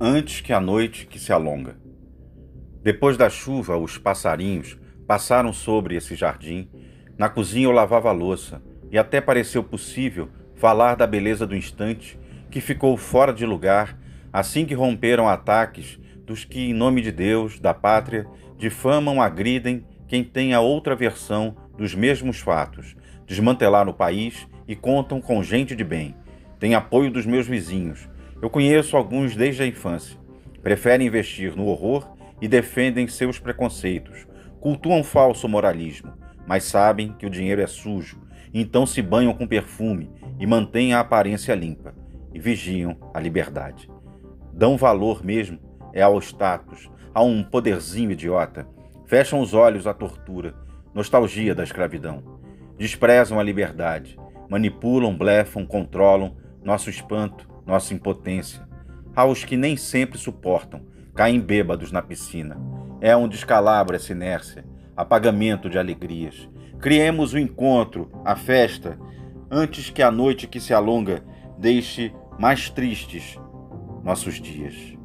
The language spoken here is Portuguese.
antes que a noite que se alonga. Depois da chuva, os passarinhos passaram sobre esse jardim. Na cozinha eu lavava a louça e até pareceu possível falar da beleza do instante que ficou fora de lugar assim que romperam ataques dos que, em nome de Deus, da pátria, difamam, agridem quem tem a outra versão dos mesmos fatos, desmantelaram o país e contam com gente de bem. Tem apoio dos meus vizinhos, eu conheço alguns desde a infância. Preferem investir no horror e defendem seus preconceitos. Cultuam falso moralismo, mas sabem que o dinheiro é sujo, então se banham com perfume e mantêm a aparência limpa e vigiam a liberdade. Dão valor mesmo é ao status, a um poderzinho idiota. Fecham os olhos à tortura, nostalgia da escravidão. Desprezam a liberdade, manipulam, blefam, controlam nosso espanto, nossa impotência. Aos que nem sempre suportam, caem bêbados na piscina. É um descalabro essa inércia, apagamento de alegrias. Criemos o encontro, a festa, antes que a noite que se alonga deixe mais tristes nossos dias.